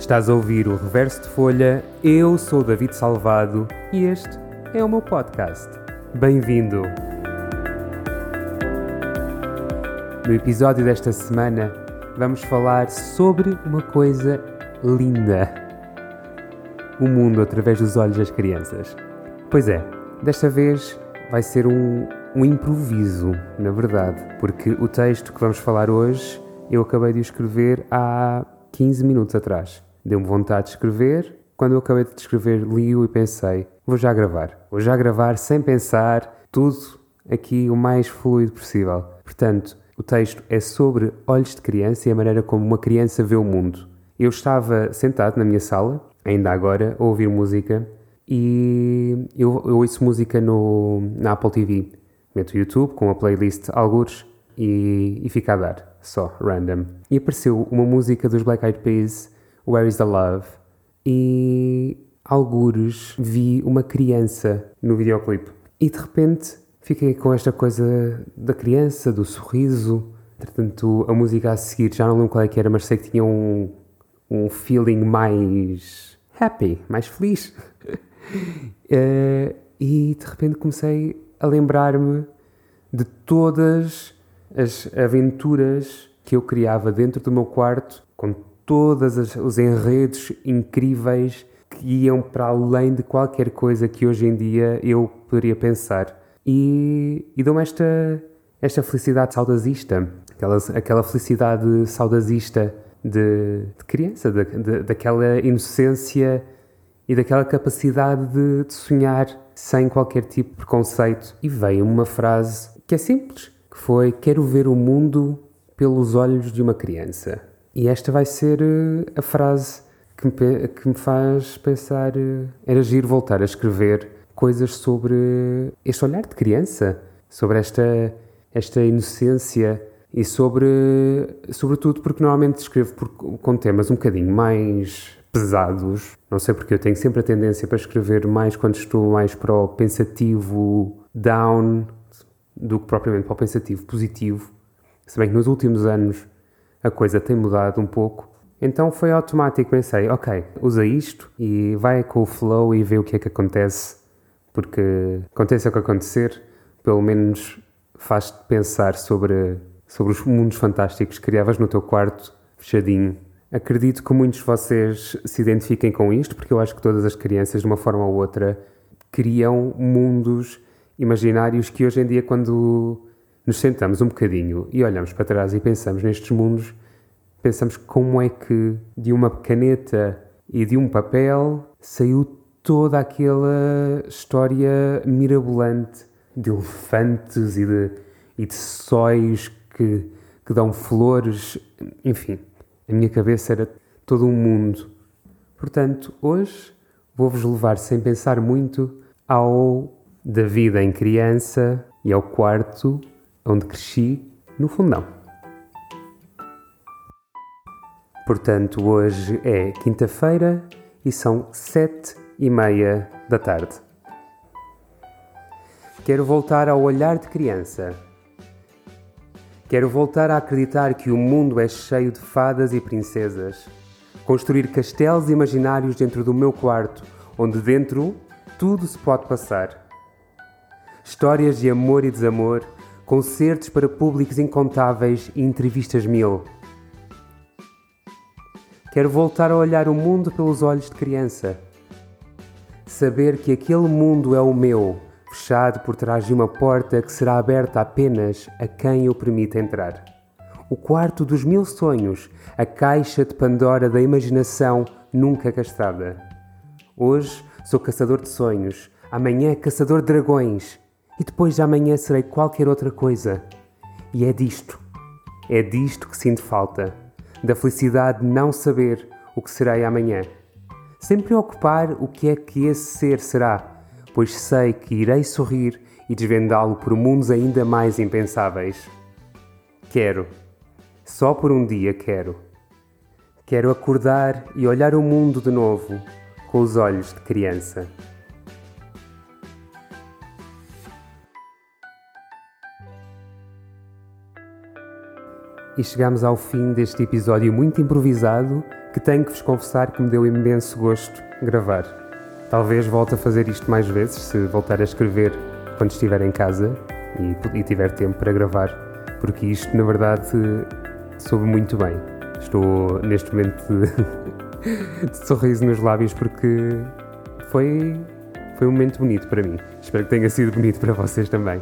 Estás a ouvir o Reverso de Folha, eu sou David Salvado e este é o meu podcast. Bem-vindo! No episódio desta semana vamos falar sobre uma coisa linda: o mundo através dos olhos das crianças. Pois é, desta vez vai ser um, um improviso, na verdade, porque o texto que vamos falar hoje eu acabei de escrever há 15 minutos atrás. Deu-me vontade de escrever. Quando eu acabei de escrever, li-o e pensei: vou já gravar. Vou já gravar sem pensar, tudo aqui o mais fluido possível. Portanto, o texto é sobre olhos de criança e a maneira como uma criança vê o mundo. Eu estava sentado na minha sala, ainda agora, a ouvir música e eu, eu ouço música no, na Apple TV. Meto o YouTube com a playlist Algures e, e fica a dar, só, random. E apareceu uma música dos Black Eyed Peas, Where is the Love? E algures vi uma criança no videoclipe. E de repente fiquei com esta coisa da criança, do sorriso. Entretanto, a música a seguir, já não lembro qual é que era, mas sei que tinha um, um feeling mais happy, mais feliz. uh, e de repente comecei a lembrar-me de todas as aventuras que eu criava dentro do meu quarto, com todos os enredos incríveis que iam para além de qualquer coisa que hoje em dia eu poderia pensar. E, e dou-me esta, esta felicidade saudosista, aquela, aquela felicidade saudosista de, de criança, de, de, daquela inocência e daquela capacidade de, de sonhar sem qualquer tipo de preconceito. E veio uma frase que é simples, que foi quero ver o mundo pelos olhos de uma criança. E esta vai ser uh, a frase que me, que me faz pensar uh, era giro voltar a escrever coisas sobre este olhar de criança, sobre esta, esta inocência e sobre, sobretudo porque normalmente escrevo por, com temas um bocadinho mais pesados. Não sei porque eu tenho sempre a tendência para escrever mais quando estou mais para o pensativo down do que propriamente para o pensativo positivo. Se bem que nos últimos anos a coisa tem mudado um pouco. Então foi automático, pensei, ok, usa isto e vai com o flow e vê o que é que acontece, porque aconteça o que acontecer, pelo menos faz-te pensar sobre, sobre os mundos fantásticos que criavas no teu quarto, fechadinho. Acredito que muitos de vocês se identifiquem com isto, porque eu acho que todas as crianças, de uma forma ou outra, criam mundos imaginários que hoje em dia, quando nos sentamos um bocadinho e olhamos para trás e pensamos nestes mundos, pensamos como é que de uma caneta e de um papel saiu toda aquela história mirabolante de elefantes e de, e de sóis que, que dão flores, enfim, a minha cabeça era todo um mundo. Portanto, hoje vou-vos levar sem pensar muito ao da vida em criança e ao quarto onde cresci no fundão. Portanto, hoje é quinta-feira e são sete e meia da tarde. Quero voltar ao olhar de criança. Quero voltar a acreditar que o mundo é cheio de fadas e princesas. Construir castelos imaginários dentro do meu quarto, onde dentro tudo se pode passar. Histórias de amor e desamor concertos para públicos incontáveis e entrevistas mil. Quero voltar a olhar o mundo pelos olhos de criança. Saber que aquele mundo é o meu, fechado por trás de uma porta que será aberta apenas a quem eu permita entrar. O quarto dos mil sonhos, a caixa de Pandora da imaginação nunca gastada. Hoje sou caçador de sonhos, amanhã caçador de dragões e depois de amanhã serei qualquer outra coisa. E é disto, é disto que sinto falta, da felicidade de não saber o que serei amanhã. Sem preocupar o que é que esse ser será, pois sei que irei sorrir e desvendá-lo por mundos ainda mais impensáveis. Quero, só por um dia quero. Quero acordar e olhar o mundo de novo com os olhos de criança. E chegamos ao fim deste episódio muito improvisado, que tenho que vos confessar que me deu imenso gosto gravar. Talvez volte a fazer isto mais vezes, se voltar a escrever quando estiver em casa e, e tiver tempo para gravar, porque isto, na verdade, soube muito bem. Estou neste momento de, de sorriso nos lábios porque foi, foi um momento bonito para mim. Espero que tenha sido bonito para vocês também.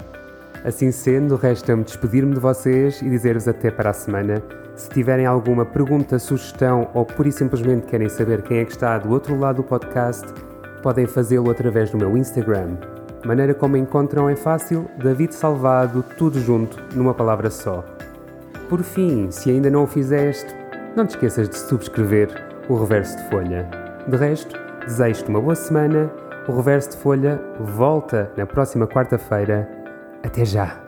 Assim sendo, resta-me despedir-me de vocês e dizer-vos até para a semana. Se tiverem alguma pergunta, sugestão ou pura e simplesmente querem saber quem é que está do outro lado do podcast, podem fazê-lo através do meu Instagram. Maneira como encontram é fácil, David Salvado, tudo junto, numa palavra só. Por fim, se ainda não o fizeste, não te esqueças de subscrever o Reverso de Folha. De resto, desejo-te uma boa semana. O Reverso de Folha volta na próxima quarta-feira até já!